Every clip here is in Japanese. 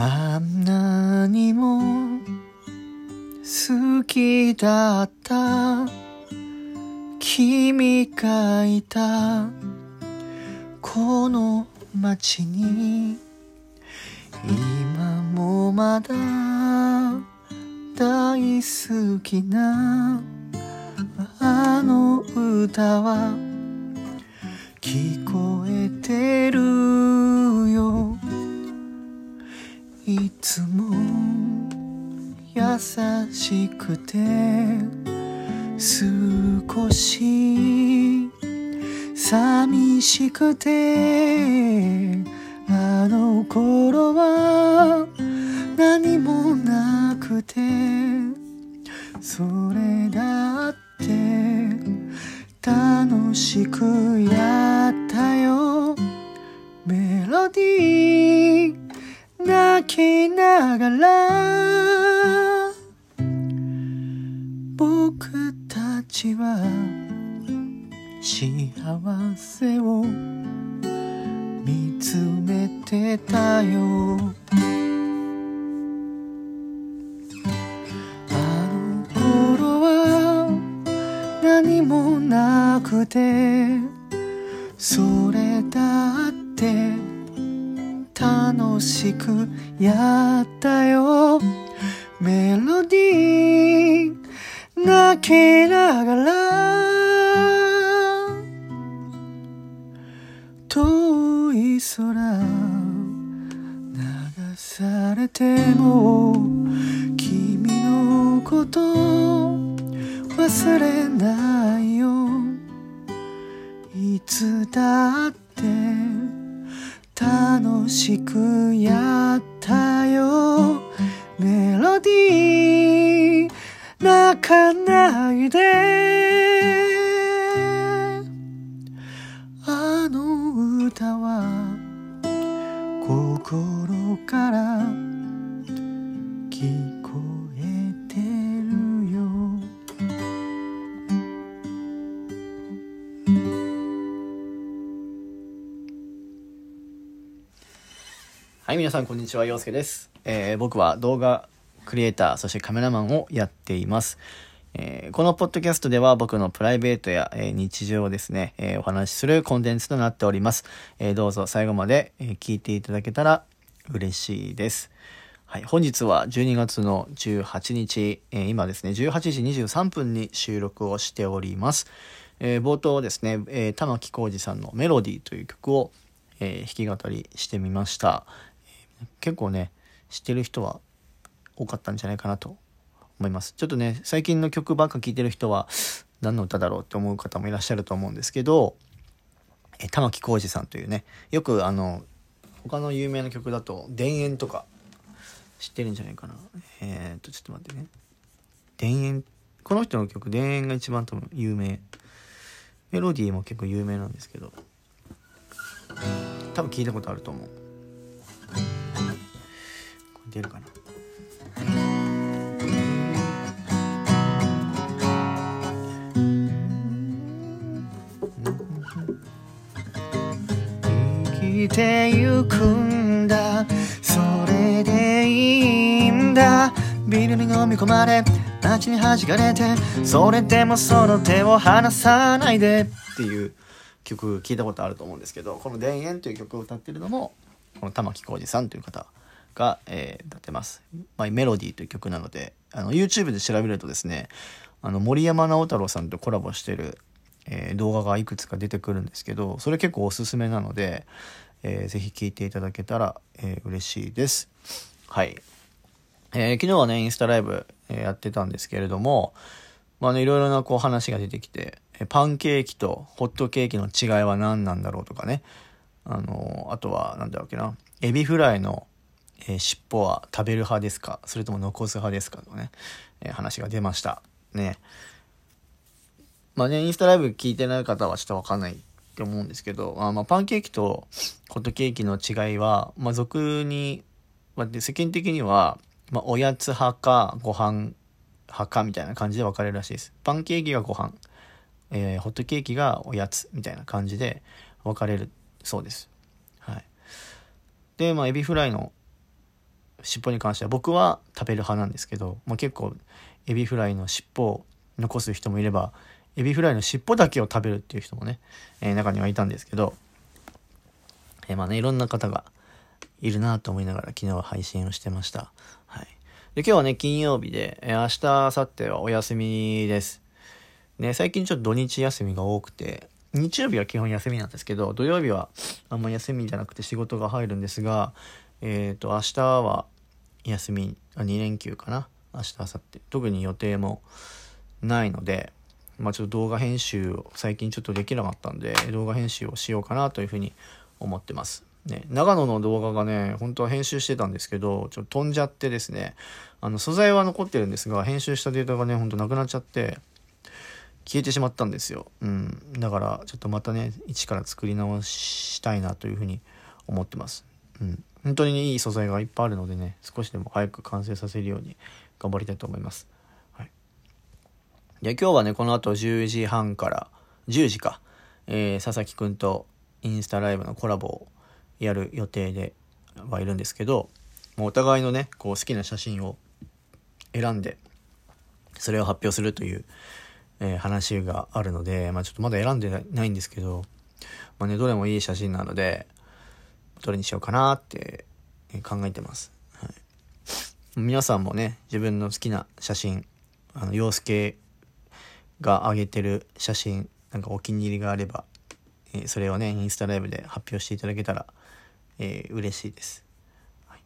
あんなにも好きだった。君がいた。この街に今もまだ大好きな。あの歌は聞こえてる。優しくて少し寂しくてあの頃は何もなくてそれだって楽しくやったよ。メロディー泣きながら僕たちは幸せを見つめてたよ。あの頃は何もなくてそれだって楽しくやったよ。メロディー泣きながら遠い空流されても君のこと忘れないよ。いつだって楽しくやったよ。メロディー泣かないであの歌は心から聞こえてるよはい、皆さんこんにちは、陽介です。えー僕は動画クリエイター、そしてカメラマンをやっています。えーこのポッドキャストでは僕のプライベートや、えー日常をですね、えーお話しするコンテンツとなっております。えどうぞ最後まで、え聞いていただけたら嬉しいです。はい、本日は12月の18日、え今ですね、18時23分に収録をしております。え冒頭ですね、え玉置浩二さんのメロディーという曲を、え弾き語りしてみました。結構ね、知ってる人は多かったんじゃないかなと思います。ちょっとね、最近の曲ばっか聴いてる人は何の歌だろうって思う方もいらっしゃると思うんですけど、え玉置浩二さんというね、よくあの、他の有名な曲だと、田園とか知ってるんじゃないかな。えー、っと、ちょっと待ってね。田園、この人の曲、田園が一番多分有名。メロディーも結構有名なんですけど、多分聞いたことあると思う。これ出るかな。生きてゆくんだ。それでいいんだ。ビルに飲み込まれ街に弾かれてそれでもその手を離さないで。っていう曲聞いたことあると思うんですけどこの「田園」という曲を歌ってるのもこの玉置浩二さんという方が、えー歌ってます「まあ、メロディー」という曲なのであの YouTube で調べるとですねあの森山直太朗さんとコラボしてるえー動画がいくつか出てくるんですけどそれ結構おすすめなので、えーぜひ聴いていただけたら、えー嬉しいです。はい、えー昨日はねインスタライブ、えやってたんですけれどもまあねいろいろなこう話が出てきてえパンケーキとホットケーキの違いは何なんだろうとかね。あのあとはなんだろうけな。エビフライの、えー尻尾は食べる派ですか？それとも残す派ですか？とね、えー話が出ました。ね。まあね、インスタライブ聞いてない方はちょっとわかんないって思うんですけど、あまあパンケーキとホットケーキの違いは、まあ俗に、まあ、世間的には、まあおやつ派かご飯派かみたいな感じで分かれるらしいです。パンケーキがご飯、えーホットケーキがおやつみたいな感じで分かれるそうです。はい。で、まあエビフライの尻尾に関しては僕は食べる派なんですけど、まあ、結構エビフライの尻尾を残す人もいればエビフライの尻尾だけを食べるっていう人もね、えー、中にはいたんですけど、えー、まあねいろんな方がいるなと思いながら昨日は配信をしてました。はい。で、今日はね、金曜日で、えー、明日、明後日はお休みです。ね、最近ちょっと土日休みが多くて、日曜日は基本休みなんですけど、土曜日はあんま休みじゃなくて仕事が入るんですが、えっ、ー、と、明日は休み、2連休かな。明日、明後日。特に予定もないので、まあちょっと動画編集を最近ちょっとできなかったんで、動画編集をしようかなというふうに思ってます。ね、長野の動画がね、本当は編集してたんですけど、ちょっと飛んじゃってですね、あの素材は残ってるんですが、編集したデータがね、ほんとなくなっちゃって、消えてしまったんですよ。うん。だから、ちょっとまたね、一から作り直したいなというふうに思ってます。うん。本当にいい素材がいっぱいあるのでね、少しでも早く完成させるように頑張りたいと思います。で、今日はね、この後10時半から、10時か、えー、佐々木くんとインスタライブのコラボをやる予定ではいるんですけど、もうお互いのね、こう好きな写真を選んで、それを発表するという、えー、話があるので、まあちょっとまだ選んでないんですけど、まあね、どれもいい写真なので、どれにしようかなって考えてます。はい、皆さんもね、自分の好きな写真、あの、洋介が上げてる写真、なんかお気に入りがあれば、えー、それをね、インスタライブで発表していただけたら、えー、嬉しいです。はい、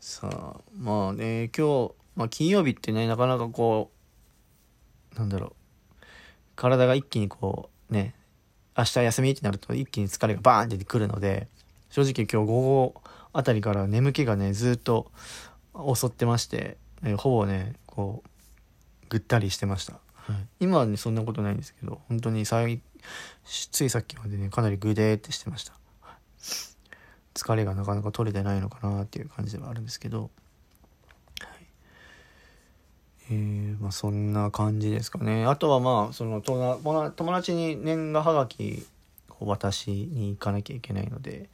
さあ、まあね、今日、まあ金曜日ってね、なかなかこう、なんだろう、体が一気にこう、ね、明日休みってなると一気に疲れがバーンってくるので、正直今日午後あたりから眠気がね、ずっと襲ってまして、えー、ほぼね、こう、ぐったりしてました。はい、今はね、そんなことないんですけど、本当に最、ついさっきまでね、かなりグデーってしてました。疲れがなかなか取れてないのかなっていう感じではあるんですけど、はい。えーまあ、そんな感じですかね。あとはまあその友達に年賀はがきを渡しに行かなきゃいけないので、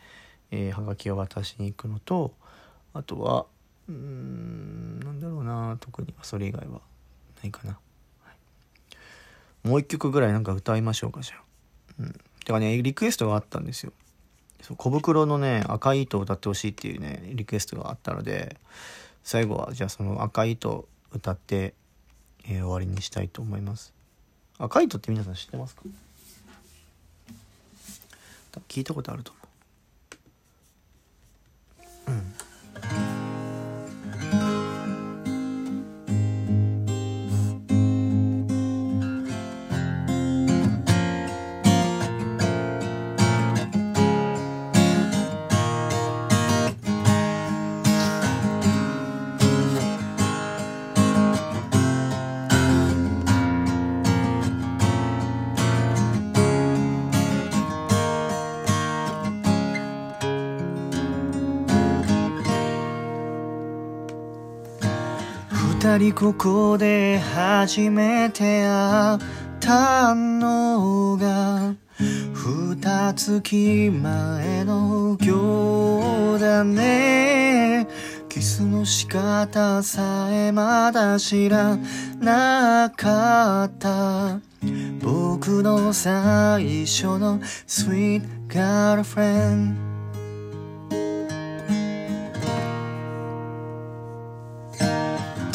えー、はがきを渡しに行くのとあとはうんなんだろうな特にはそれ以外はないかな、はい、もう一曲ぐらいなんか歌いましょうかじゃあ。うん。てかねリクエストがあったんですよ。そう小袋のね赤い糸を歌ってほしいっていうねリクエストがあったので最後はじゃあその赤い糸歌って、えー、終わりにしたいと思います。赤い糸って皆さん知ってますか？聞いたことあると思う。二人ここで初めて会ったのが二月前の今日だね。キスの仕方さえまだ知らなかった。僕の最初の Sweet Girlfriend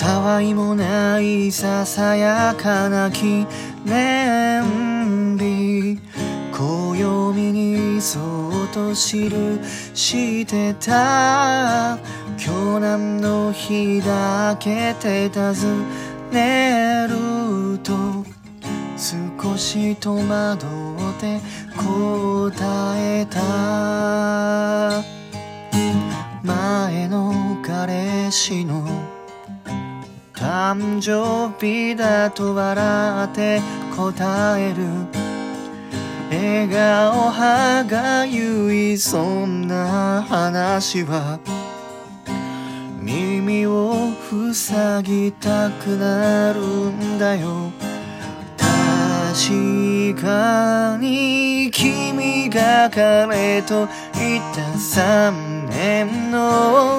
たわいもないささやかな記念日暦にそっと記してた今日何の日だけて尋ねると少し戸惑って答えた前の彼氏の誕生日だと笑って答える。笑顔歯がゆいそんな話は耳を塞ぎたくなるんだよ。確かに君が彼といた三年の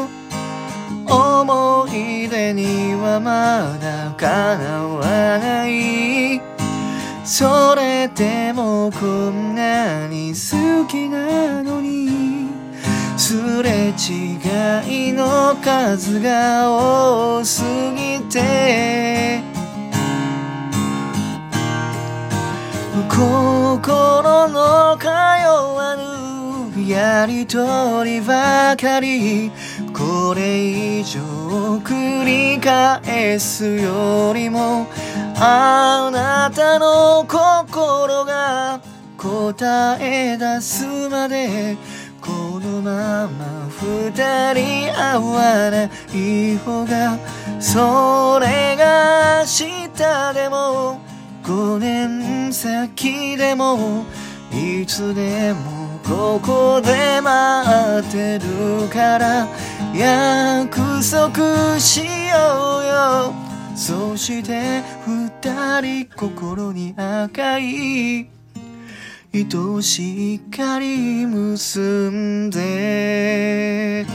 出にはまだ叶わないそれでもこんなに好きなのにすれ違いの数が多すぎて心の通わぬやりとりばかりこれ以上繰り返すよりもあなたの心が答え出すまでこのまま二人会わない方がそれが明日でも5年先でもいつでもここで待ってるから約束しようよそして二人心に赤い愛しい光結んで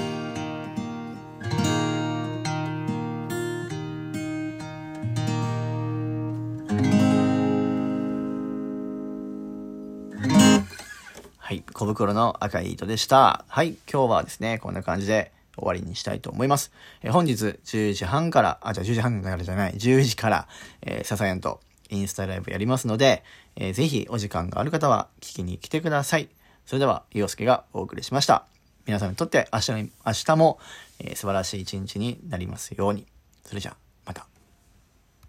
はい。小袋の赤い糸でした。はい。今日はですね、こんな感じで終わりにしたいと思います。えー本日10時半から、あ、じゃあ10時半からじゃない、10時から、えー、ササヤンとインスタライブやりますので、えーぜひお時間がある方は聞きに来てください。それでは、洋介がお送りしました。皆さんにとって明日、明日も、えー素晴らしい一日になりますように。それじゃあ。